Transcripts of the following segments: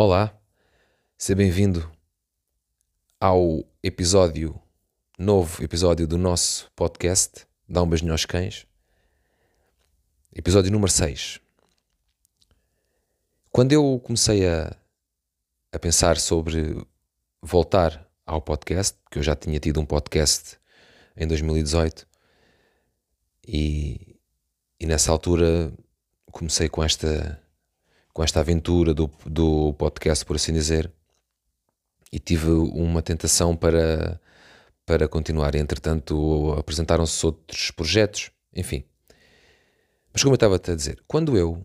Olá, seja bem-vindo ao episódio, novo episódio do nosso podcast, Dá um beijinho aos cães, episódio número 6. Quando eu comecei a, a pensar sobre voltar ao podcast, porque eu já tinha tido um podcast em 2018 e, e nessa altura comecei com esta com esta aventura do, do podcast, por assim dizer, e tive uma tentação para, para continuar. Entretanto, apresentaram-se outros projetos, enfim. Mas como eu estava a dizer, quando eu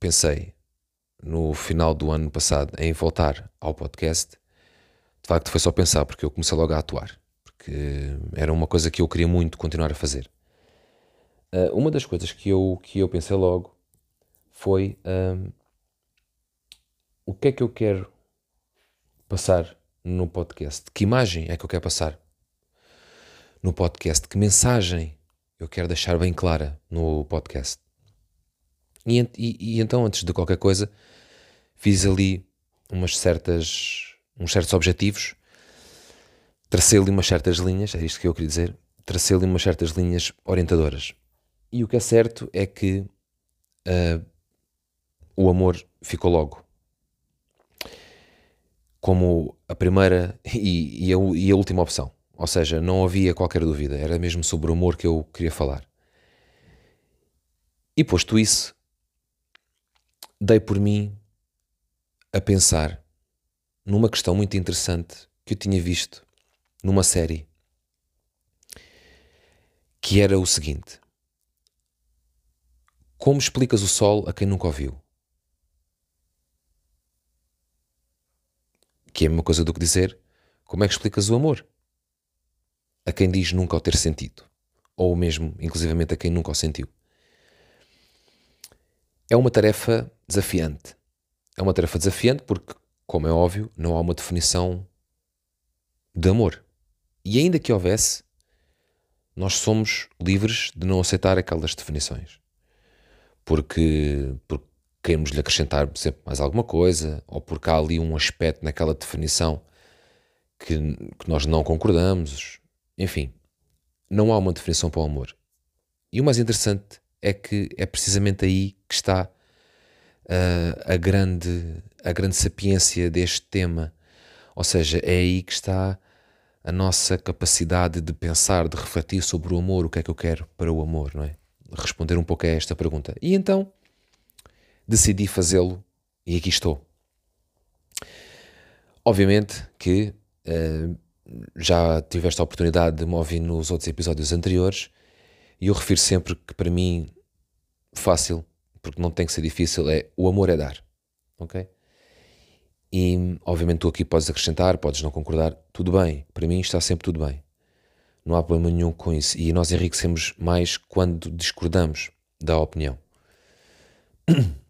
pensei no final do ano passado em voltar ao podcast, de facto foi só pensar, porque eu comecei logo a atuar, porque era uma coisa que eu queria muito continuar a fazer. Uh, uma das coisas que eu, que eu pensei logo foi uh, o que é que eu quero passar no podcast? Que imagem é que eu quero passar no podcast? Que mensagem eu quero deixar bem clara no podcast? E, e, e então, antes de qualquer coisa, fiz ali umas certas, uns certos objetivos, tracei ali umas certas linhas, é isto que eu queria dizer, tracei ali umas certas linhas orientadoras. E o que é certo é que uh, o amor ficou logo como a primeira e, e, a, e, a, última opção. Ou seja, não havia qualquer dúvida, era mesmo sobre o amor que eu queria falar. E posto isso, dei por mim a pensar numa questão muito interessante que eu tinha visto numa série, que era o seguinte: Como explicas o sol a quem nunca o viu? Que é a mesma coisa do que dizer como é que explicas o amor? A quem diz nunca o ter sentido. Ou mesmo, inclusivamente, a quem nunca o sentiu. É uma tarefa desafiante. É uma tarefa desafiante porque, como é óbvio, não há uma definição de amor. E ainda que houvesse, nós somos livres de não aceitar aquelas definições. Porque, porque queremos lhe acrescentar sempre mais alguma coisa, ou porque há ali um aspecto naquela definição que, que nós não concordamos. Enfim, não há uma definição para o amor. E o mais interessante é que é precisamente aí que está uh, a, grande, a grande sapiência deste tema. Ou seja, é aí que está a nossa capacidade de pensar, de refletir sobre o amor, o que é que eu quero para o amor, não é? Responder um pouco a esta pergunta. E então, decidi fazê-lo e aqui estou. Obviamente que uh, já tiveste a oportunidade de me ouvir nos outros episódios anteriores e eu refiro sempre que para mim fácil, porque não tem que ser difícil, é o amor é dar, ok? E obviamente tu aqui podes acrescentar, podes não concordar, tudo bem, para mim está sempre tudo bem. Não há problema nenhum com isso. E nós enriquecemos mais quando discordamos da opinião.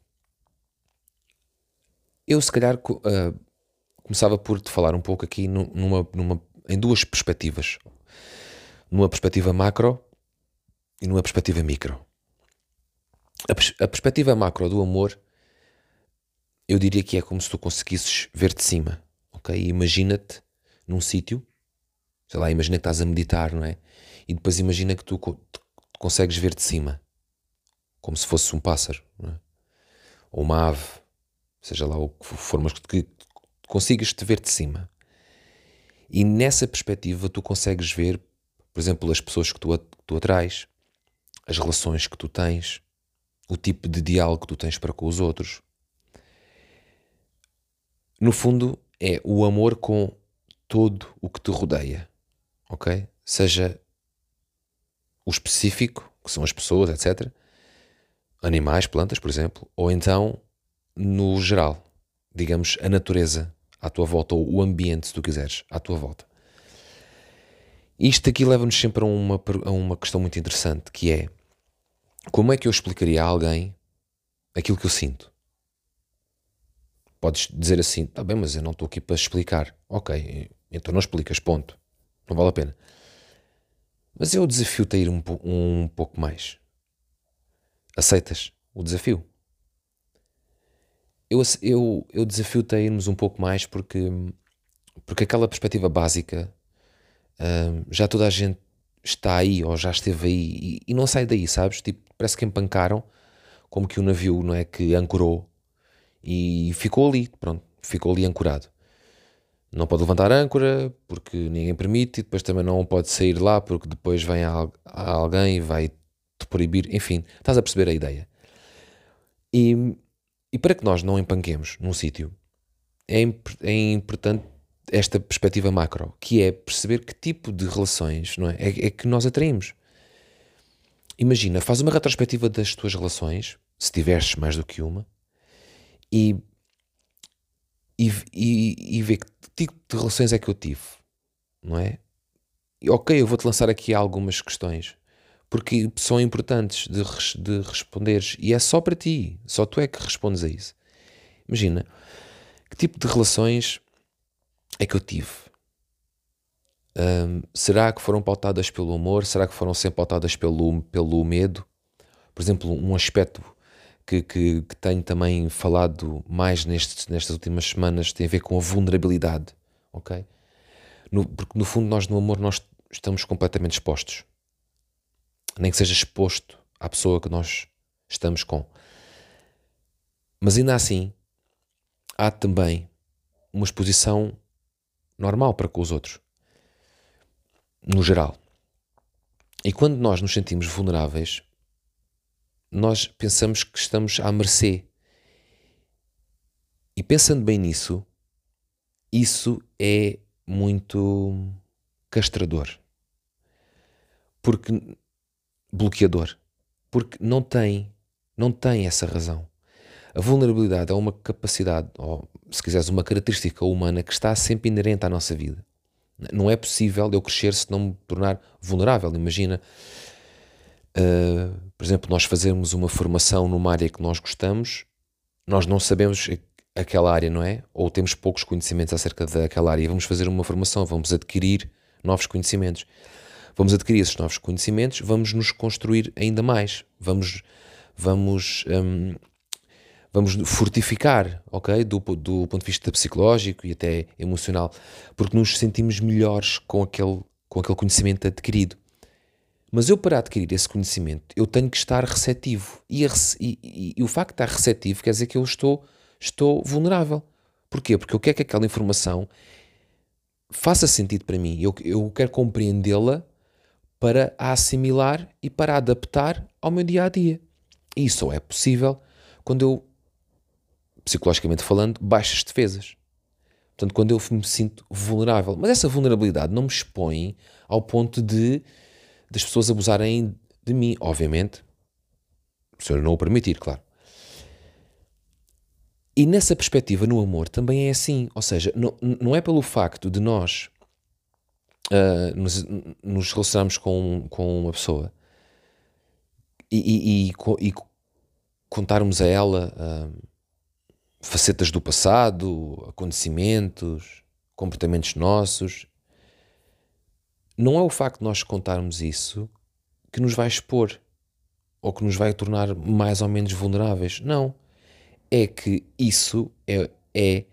Eu, se calhar, uh, começava por te falar um pouco aqui numa, numa, em duas perspectivas. Numa perspectiva macro e numa perspectiva micro. A, pers a perspectiva macro do amor, eu diria que é como se tu conseguisses ver de cima, ok? Imagina-te num sítio, sei lá, imagina que estás a meditar, não é? E depois imagina que tu consegues ver de cima, como se fosse um pássaro, é? ou uma ave, seja lá o que for, mas que consigas te ver de cima. E nessa perspectiva tu consegues ver, por exemplo, as pessoas que tu, que tu atrás, as relações que tu tens, o tipo de diálogo que tu tens para com os outros. No fundo, é o amor com todo o que te rodeia, ok? Seja o específico, que são as pessoas, etc. Animais, plantas, por exemplo, ou então no geral, digamos, a natureza à tua volta, ou o ambiente, se tu quiseres, à tua volta. Isto aqui leva-nos sempre a uma, a uma questão muito interessante, que é como é que eu explicaria a alguém aquilo que eu sinto? Podes dizer assim, tá bem, mas eu não estou aqui para explicar. Ok, então não explicas, ponto. Não vale a pena. Mas eu desafio-te a ir um, um pouco mais. Aceitas o desafio? Eu, eu, eu desafio-te a irmos um pouco mais porque, porque aquela perspectiva básica uh, já toda a gente está aí ou já esteve aí e, e, não sai daí, sabes? Tipo, parece que empancaram como que o navio não é que ancorou e ficou ali, pronto, ficou ali ancorado. Não pode levantar âncora porque ninguém permite e depois também não pode sair lá porque depois vem alguém e vai te proibir, enfim, estás a perceber a ideia. E, e para que nós não empanquemos num sítio, é, é importante esta perspectiva macro, que é perceber que tipo de relações não é, é, é que nós atraímos. Imagina, faz uma retrospectiva das tuas relações, se tiveres mais do que uma, e, e, e, e vê que tipo de relações é que eu tive, não é? E, ok, eu vou-te lançar aqui algumas questões porque são importantes de, de responderes e é só para ti, só tu é que respondes a isso. Imagina, que tipo de relações é que eu tive? Um, será que foram pautadas pelo amor? Será que foram sempre pautadas pelo, pelo medo? Por exemplo, um aspecto que, que, que tenho também falado mais nestes, nestas últimas semanas tem a ver com a vulnerabilidade, ok? No, porque no fundo nós no amor nós estamos completamente expostos nem que seja exposto à pessoa que nós estamos com. Mas ainda assim, há também uma exposição normal para com os outros, no geral. E quando nós nos sentimos vulneráveis, nós pensamos que estamos à mercê. E pensando bem nisso, isso é muito castrador. Porque bloqueador, porque não tem, não tem essa razão. A vulnerabilidade é uma capacidade, ou se quiseres, uma característica humana que está sempre inerente à nossa vida. Não é possível eu crescer se não me tornar vulnerável. Imagina, uh, por exemplo, nós fazermos uma formação numa área que nós gostamos, nós não sabemos aquela área, não é? Ou temos poucos conhecimentos acerca daquela área. Vamos fazer uma formação, vamos adquirir novos conhecimentos vamos adquirir esses novos conhecimentos, vamos nos construir ainda mais, vamos, vamos, um, vamos fortificar, ok? Do, do ponto de vista psicológico e até emocional, porque nos sentimos melhores com aquele, com aquele conhecimento adquirido. Mas eu, para adquirir esse conhecimento, eu tenho que estar receptivo. E, e, e, e, o facto de estar receptivo quer dizer que eu estou, estou vulnerável. Porquê? Porque eu quero que aquela informação faça sentido para mim. Eu, eu quero compreendê-la para a assimilar e para a adaptar ao meu dia a dia. E isso só é possível quando eu, psicologicamente falando, baixo as defesas. Portanto, quando eu me sinto vulnerável. Mas essa vulnerabilidade não me expõe ao ponto de das pessoas abusarem de mim, obviamente. Se eu não o permitir, claro. E nessa perspectiva, no amor, também é assim. Ou seja, não, não é pelo facto de nós uh, nos, nos com, com uma pessoa e, e, e, e contarmos a ela uh, facetas do passado, acontecimentos, comportamentos nossos, não é o facto de nós contarmos isso que nos vai expor ou que nos vai tornar mais ou menos vulneráveis. Não. É que isso é, é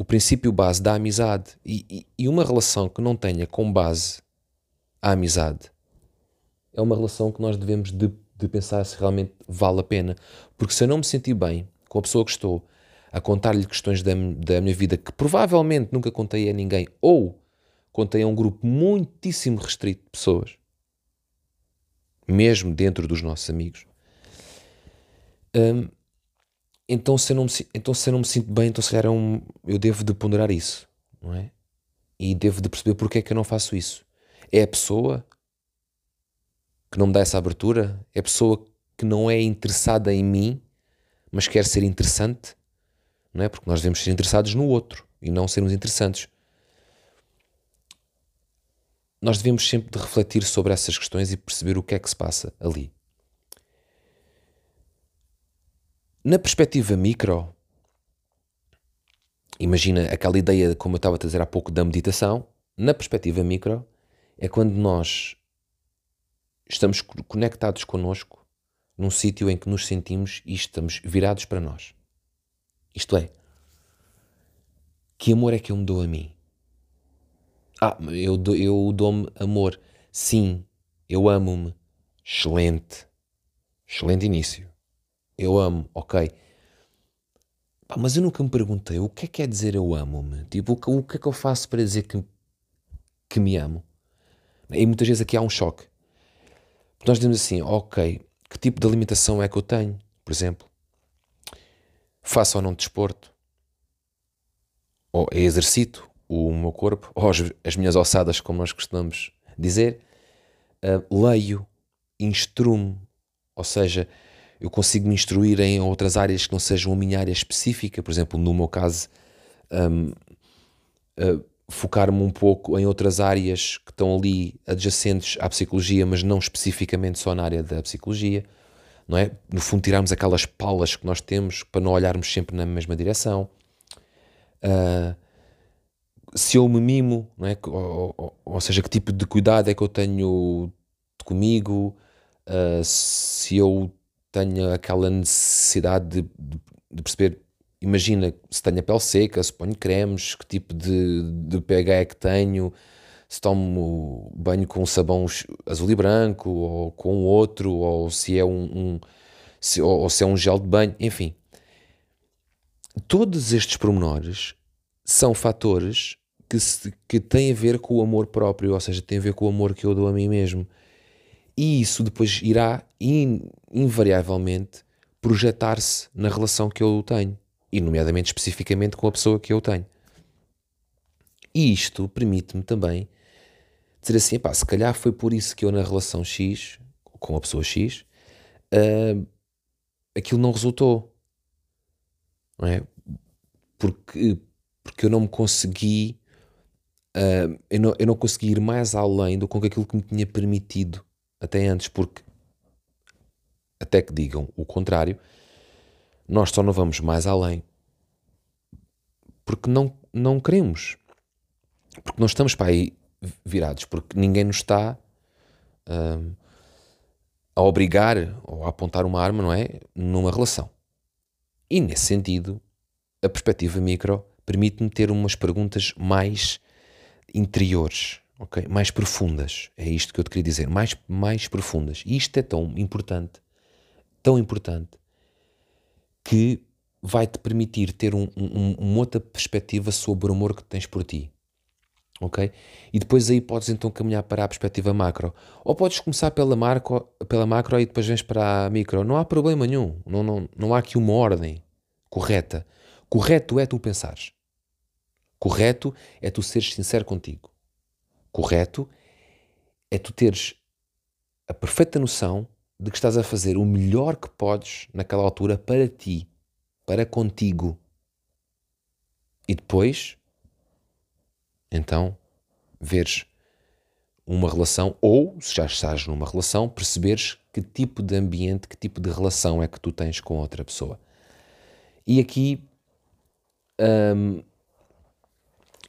o princípio base da amizade. E, e, e, uma relação que não tenha como base a amizade é uma relação que nós devemos de, de pensar se realmente vale a pena. Porque se eu não me sentir bem com a pessoa que estou a contar-lhe questões da, da minha vida que provavelmente nunca contei a ninguém ou contei a um grupo muitíssimo restrito de pessoas, mesmo dentro dos nossos amigos, hum, então se eu não me, então, se eu não me sinto bem, então se calhar é eu devo de ponderar isso, não é? E devo de perceber porque é que eu não faço isso. É a pessoa que não me dá essa abertura? É a pessoa que não é interessada em mim, mas quer ser interessante? Não é? Porque nós devemos ser interessados no outro e não sermos interessantes. Nós devemos sempre de refletir sobre essas questões e perceber o que é que se passa ali. Na perspectiva micro, imagina aquela ideia, como eu estava a dizer há pouco, da meditação. Na perspectiva micro, é quando nós estamos conectados connosco num sítio em que nos sentimos e estamos virados para nós. Isto é, que amor é que eu me dou a mim? Ah, eu, eu dou-me amor. Sim, eu amo-me. Excelente. Excelente início. Eu amo, ok. Pá, mas eu nunca me perguntei o que é que quer dizer eu amo-me? Tipo, o que, o que é que eu faço para dizer que, que me amo? E muitas vezes aqui há um choque. Nós dizemos assim, ok, que tipo de alimentação é que eu tenho, por exemplo? Faço ou não desporto? Ou exercito o meu corpo? Ou as, as minhas ossadas, como nós costumamos dizer? Uh, leio, instruo-me, ou seja, eu consigo me instruir em outras áreas que não sejam a minha área específica, por exemplo, no meu caso, um, uh, ah, focar-me um pouco em outras áreas que estão ali adjacentes à psicologia, mas não especificamente só na área da psicologia, não é? No fundo, tirarmos aquelas palas que nós temos para não olharmos sempre na mesma direção. Uh, se eu me mimo, não é? Ou, ou, ou, seja, que tipo de cuidado é que eu tenho comigo, uh, se eu tenho aquela necessidade de, de, de perceber imagina se tenho a pele seca, se ponho cremes, que tipo de, de pH é que tenho, se tomo banho com sabão azul e branco, ou com outro, ou se é um, um se, ou, ou se é um gel de banho, enfim. Todos estes pormenores são fatores que, se, que têm a ver com o amor próprio, ou seja, têm a ver com o amor que eu dou a mim mesmo. E isso depois irá in, invariavelmente projetar-se na relação que eu tenho e, nomeadamente, especificamente com a pessoa que eu tenho. E isto permite-me também dizer assim: pá, se calhar foi por isso que eu, na relação X, com a pessoa X, uh, aquilo não resultou. Não é? Porque, porque eu não me consegui. Uh, eu, não, eu não consegui ir mais além do que aquilo que me tinha permitido até antes, porque até que digam o contrário, nós só não vamos mais além porque não, não queremos. Porque não estamos para aí virados, porque ninguém nos está hum, a obrigar ou a apontar uma arma, não é? Numa relação. E nesse sentido, a perspectiva micro permite-me ter umas perguntas mais interiores, ok? Mais profundas. É isto que eu te queria dizer, mais, mais profundas. E isto é tão importante, tão importante, que vai-te permitir ter um, um, uma outra perspectiva sobre o amor que tens por ti. Ok? E depois aí podes então caminhar para a perspectiva macro. Ou podes começar pela macro, pela macro e depois vens para a micro. Não há problema nenhum. Não, não, não há aqui uma ordem correta. Correto é tu pensares. Correto é tu seres sincero contigo. Correto é tu teres a perfeita noção de que estás a fazer o melhor que podes naquela altura para ti para contigo. E depois, então, veres uma relação, ou se já estás numa relação, perceberes que tipo de ambiente, que tipo de relação é que tu tens com outra pessoa. E aqui hum,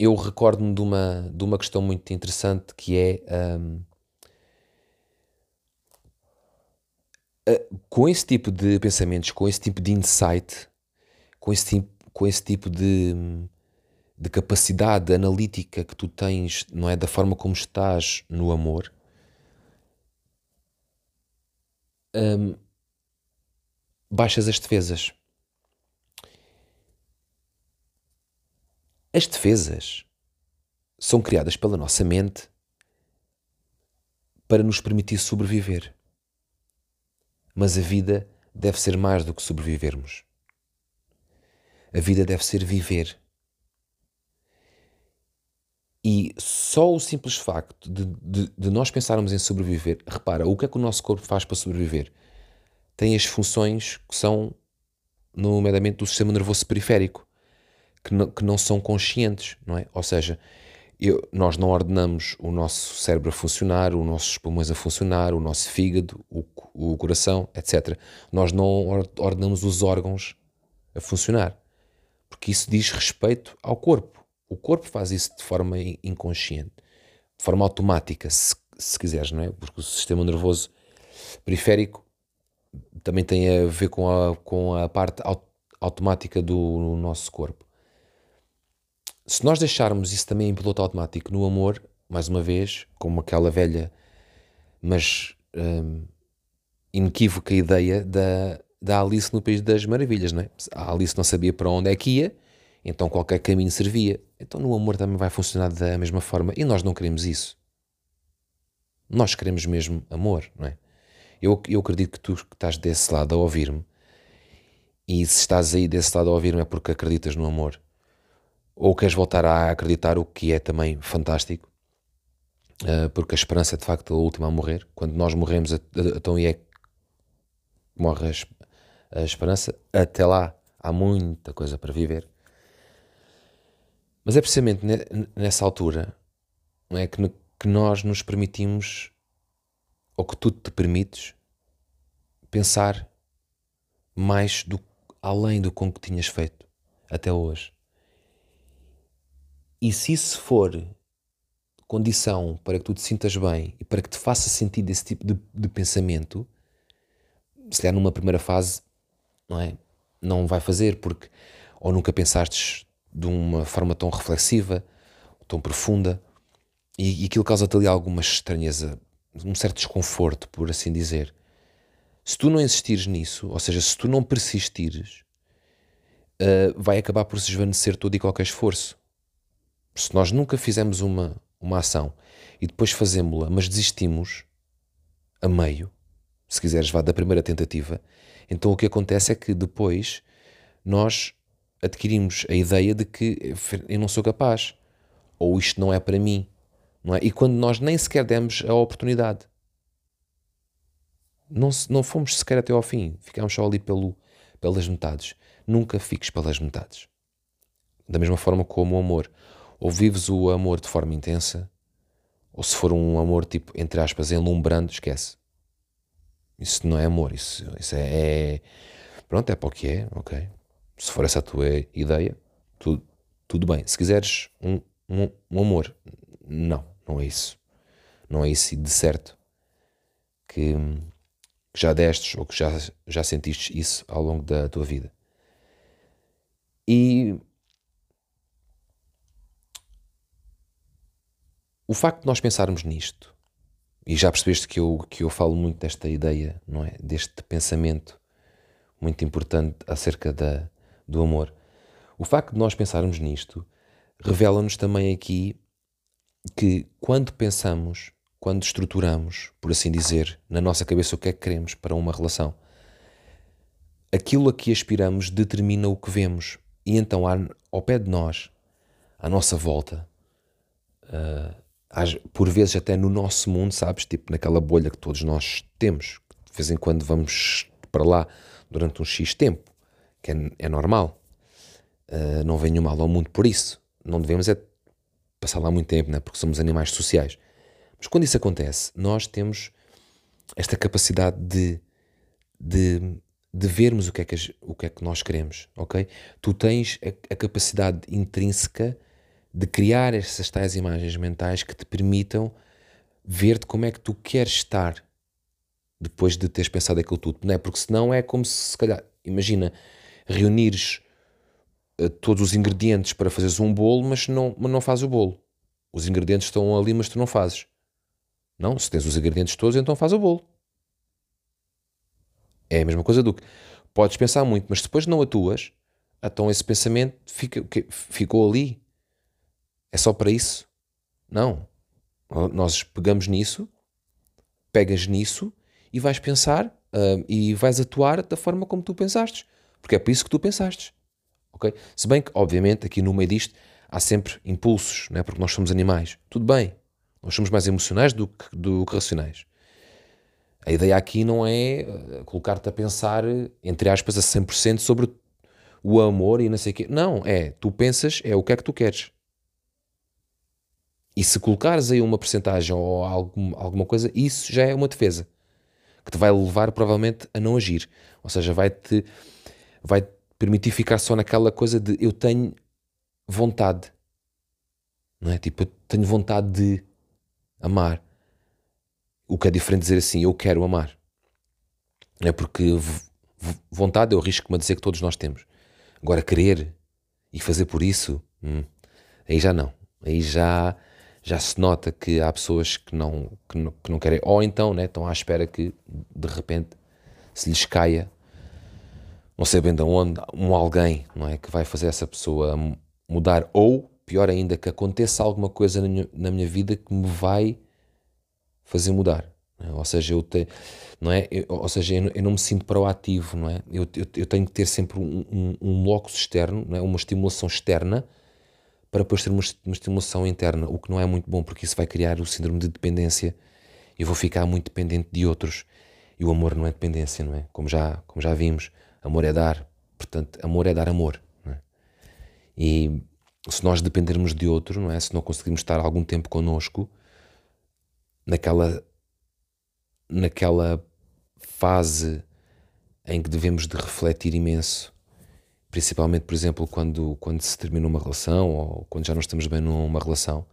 eu recordo-me de uma, de uma questão muito interessante que é hum, com esse tipo de pensamentos, com esse tipo de insight, com esse tipo, com esse tipo de, de capacidade analítica que tu tens, não é? Da forma como estás no amor, hum, baixas as defesas. As defesas são criadas pela nossa mente para nos permitir sobreviver. Mas a vida deve ser mais do que sobrevivermos. A vida deve ser viver. E só o simples facto de, de, de, nós pensarmos em sobreviver, repara, o que é que o nosso corpo faz para sobreviver? Tem as funções que são, nomeadamente, do sistema nervoso periférico, que não, que não são conscientes, não é? Ou seja, eu, nós não ordenamos o nosso cérebro a funcionar, os nossos pulmões a funcionar, o nosso fígado, o, o coração, etc. Nós não ordenamos os órgãos a funcionar porque isso diz respeito ao corpo. O corpo faz isso de forma inconsciente, de forma automática, se, se quiseres, não é? Porque o sistema nervoso periférico também tem a ver com a, com a parte automática do nosso corpo. Se nós deixarmos isso também em piloto automático no amor, mais uma vez, como aquela velha, mas hum, inequívoca ideia da, da Alice no País das Maravilhas, não é? A Alice não sabia para onde é que ia, então qualquer caminho servia. Então no amor também vai funcionar da mesma forma e nós não queremos isso. Nós queremos mesmo amor, não é? Eu, eu acredito que tu estás desse lado a ouvir-me e se estás aí desse lado a ouvir-me é porque acreditas no amor ou queres voltar a acreditar, o que é também fantástico, uh, porque a esperança é de facto a última a morrer. Quando nós morremos, então é morre a, esperança. Até lá há muita coisa para viver. Mas é precisamente nessa altura é, que, que nós nos permitimos, ou que tu te permites, pensar mais do além do com que tinhas feito até hoje. E se isso for condição para que tu te sintas bem e para que te faça sentido esse tipo de, de pensamento, se calhar numa primeira fase, não é? Não vai fazer, porque ou nunca pensaste de uma forma tão reflexiva, tão profunda, e, e aquilo causa-te ali alguma estranheza, um certo desconforto, por assim dizer. Se tu não insistires nisso, ou seja, se tu não persistires, uh, vai acabar por se esvanecer todo e qualquer esforço. Se nós nunca fizemos uma, uma ação e depois fazemos-la, mas desistimos a meio, se quiseres vá da primeira tentativa, então o que acontece é que depois nós adquirimos a ideia de que eu não sou capaz, ou isto não é para mim, não é? E quando nós nem sequer demos a oportunidade, não, não fomos sequer até ao fim, ficámos só ali pelo, pelas metades. Nunca fiques pelas metades. Da mesma forma como o amor. Ou vives o amor de forma intensa, ou se for um amor tipo, entre aspas, enlumbrando, esquece. Isso não é amor, isso, isso é, é Pronto, é para o que é, ok se for essa a tua ideia, tu, tudo bem. Se quiseres um, um, um, amor, não, não é isso. Não é isso de certo que, que já destes ou que já, já sentiste isso ao longo da tua vida. E o facto de nós pensarmos nisto, e já percebeste que eu, que eu falo muito desta ideia, não é? Deste pensamento muito importante acerca da, do amor. O facto de nós pensarmos nisto revela-nos também aqui que quando pensamos, quando estruturamos, por assim dizer, na nossa cabeça o que é que queremos para uma relação, aquilo a que aspiramos determina o que vemos. E então, ao pé de nós, à nossa volta, uh, por vezes até no nosso mundo, sabes? Tipo naquela bolha que todos nós temos, de vez em quando vamos para lá durante um X tempo que é, é normal. Uh, não venho mal ao mundo por isso. Não devemos é passar lá muito tempo, né? porque somos animais sociais. Mas quando isso acontece, nós temos esta capacidade de, de, de vermos o que, é que, o que é que nós queremos, ok? Tu tens a, a capacidade intrínseca de criar essas tais imagens mentais que te permitam ver-te como é que tu queres estar depois de teres pensado aquilo tudo, não é? Porque senão é como se, se calhar, imagina, reunires uh, todos os ingredientes para fazeres um bolo, mas não, mas não fazes o bolo. Os ingredientes estão ali, mas tu não fazes. Não, se tens os ingredientes todos, então faz o bolo. É a mesma coisa do que podes pensar muito, mas depois não atuas, então esse pensamento fica, ficou ali. É só para isso? Não. Nós pegamos nisso, pegas nisso e vais pensar uh, e vais atuar da forma como tu pensaste porque é por isso que tu pensaste. ok? Se bem que, obviamente, aqui no meio disto há sempre impulsos, né? porque nós somos animais. Tudo bem, nós somos mais emocionais do que, do que racionais. A ideia aqui não é eh, colocar-te a pensar, entre aspas, a 100% sobre o amor e não sei o quê. Não, é, tu pensas, é o que é que tu queres. E se colocares aí uma porcentagem ou algum, alguma coisa, isso já é uma defesa que te vai levar provavelmente a não agir. Ou seja, vai-te vai permitir ficar só naquela coisa de eu tenho vontade, não é? Tipo, eu tenho vontade de amar. O que é diferente dizer assim, eu quero amar. É porque vontade eu risco-me a dizer que todos nós temos. Agora, querer e fazer por isso, hum, aí já não. Aí já, já se nota que há pessoas que não, que não, que não querem, ou então né, estão à espera que de repente se lhes caia, não sei bem de onde, um alguém não é, que vai fazer essa pessoa mudar, ou pior ainda, que aconteça alguma coisa na minha, na minha vida que me vai fazer mudar. É? Ou seja, eu te, não é? Eu, ou seja, eu, eu, não me sinto proativo, não é? Eu, eu, eu tenho que ter sempre um, um, um locus externo, não é? uma estimulação externa para depois ter uma, estimulação interna, o que não é muito bom, porque isso vai criar o síndrome de dependência. Eu vou ficar muito dependente de outros. E o amor não é dependência, não é? Como já, como já vimos, amor é dar. Portanto, amor é dar amor. É? E se nós dependermos de outro, não é? Se não conseguirmos estar algum tempo connosco, naquela, naquela fase em que devemos de refletir imenso principalmente, por exemplo, quando, quando se termina uma relação ou quando já não estamos bem numa relação,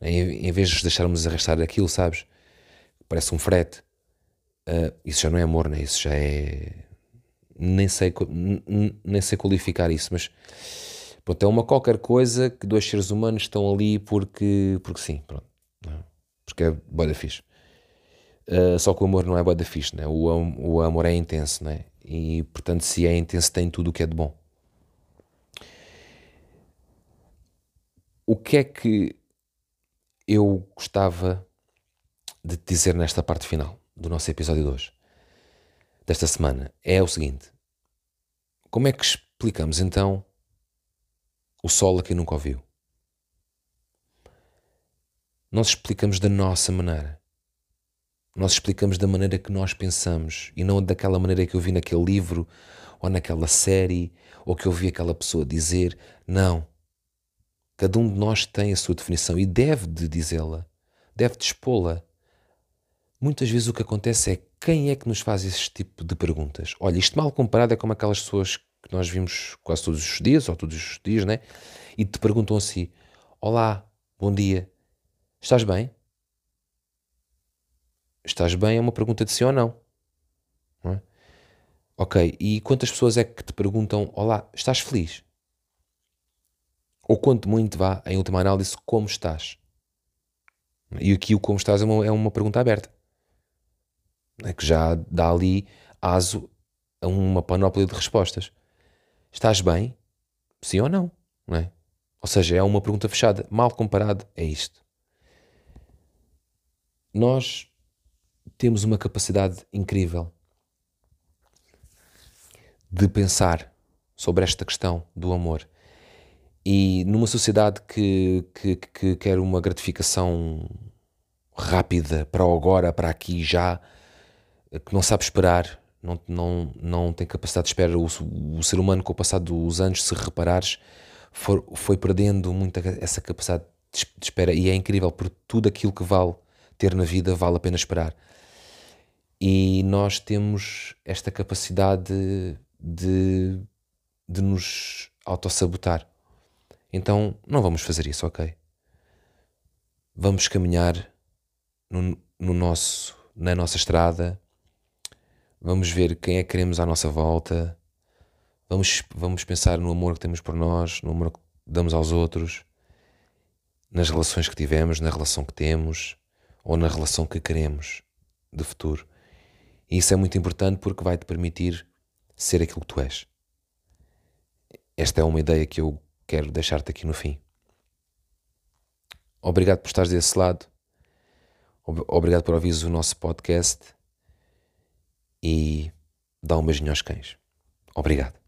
em, em vez de deixarmos arrastar aquilo, sabes? Parece um frete. Uh, isso já não é amor, né? Isso já é. Nem sei, nem sei qualificar isso, mas pronto, é uma qualquer coisa que dois seres humanos estão ali porque, porque sim, pronto. É? Porque é boa da fixe. Uh, só que o amor não é boa da fixe, né? o, o amor é intenso, né? E portanto, se é intenso, tem tudo o que é de bom. O que é que eu gostava de te dizer nesta parte final do nosso episódio de hoje, desta semana, é o seguinte: como é que explicamos então o sol a quem nunca ouviu? Nós explicamos da nossa maneira. Nós explicamos da maneira que nós pensamos e não daquela maneira que eu vi naquele livro ou naquela série ou que eu vi aquela pessoa dizer. Não. Cada um de nós tem a sua definição e deve de dizê-la, deve de expô-la. Muitas vezes o que acontece é quem é que nos faz esse tipo de perguntas? Olha, isto mal comparado é como aquelas pessoas que nós vimos quase todos os dias, ou todos os dias, né? E te perguntam assim: Olá, bom dia, estás bem? Estás bem é uma pergunta de sim ou não. não é? Ok, e quantas pessoas é que te perguntam: Olá, estás feliz? Ou quanto muito vá, em última análise, como estás? E aqui o como estás é uma, é uma pergunta aberta. É que já dá ali aso a uma panóplia de respostas. Estás bem? Sim ou não? não é? Ou seja, é uma pergunta fechada. Mal comparado, é isto. Nós temos uma capacidade incrível de pensar sobre esta questão do amor e numa sociedade que, que, que quer uma gratificação rápida para o agora, para aqui já, que não sabe esperar, não, não, não tem capacidade de espera. O, o ser humano, com o passar dos anos, se reparares, foi, foi perdendo muita essa capacidade de espera. E é incrível, porque tudo aquilo que vale ter na vida vale a pena esperar. E nós temos esta capacidade de, de nos autossabotar. Então não vamos fazer isso, ok? Vamos caminhar no, no nosso, na nossa estrada, vamos ver quem é que queremos à nossa volta, vamos, vamos pensar no amor que temos por nós, no amor que damos aos outros, nas relações que tivemos, na relação que temos ou na relação que queremos de futuro. E isso é muito importante porque vai te permitir ser aquilo que tu és. Esta é uma ideia que eu quero deixar-te aqui no fim. Obrigado por estares desse lado. Obrigado por ouvires o nosso podcast. E dá um beijinho aos cães. Obrigado.